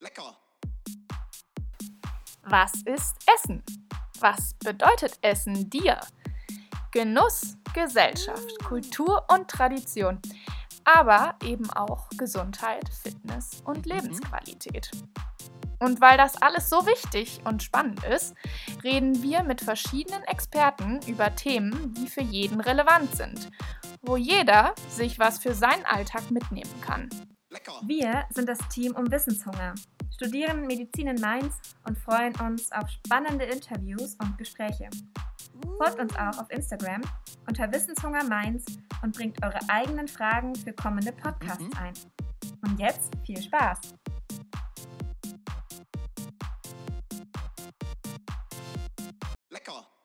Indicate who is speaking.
Speaker 1: Lecker.
Speaker 2: Was ist Essen? Was bedeutet Essen dir? Genuss, Gesellschaft, Kultur und Tradition, aber eben auch Gesundheit, Fitness und Lebensqualität. Und weil das alles so wichtig und spannend ist, reden wir mit verschiedenen Experten über Themen, die für jeden relevant sind, wo jeder sich was für seinen Alltag mitnehmen kann.
Speaker 1: Lecker.
Speaker 3: Wir sind das Team um Wissenshunger, studieren Medizin in Mainz und freuen uns auf spannende Interviews und Gespräche. Folgt uns auch auf Instagram unter Wissenshunger Mainz und bringt eure eigenen Fragen für kommende Podcasts mhm. ein. Und jetzt viel Spaß! Lecker!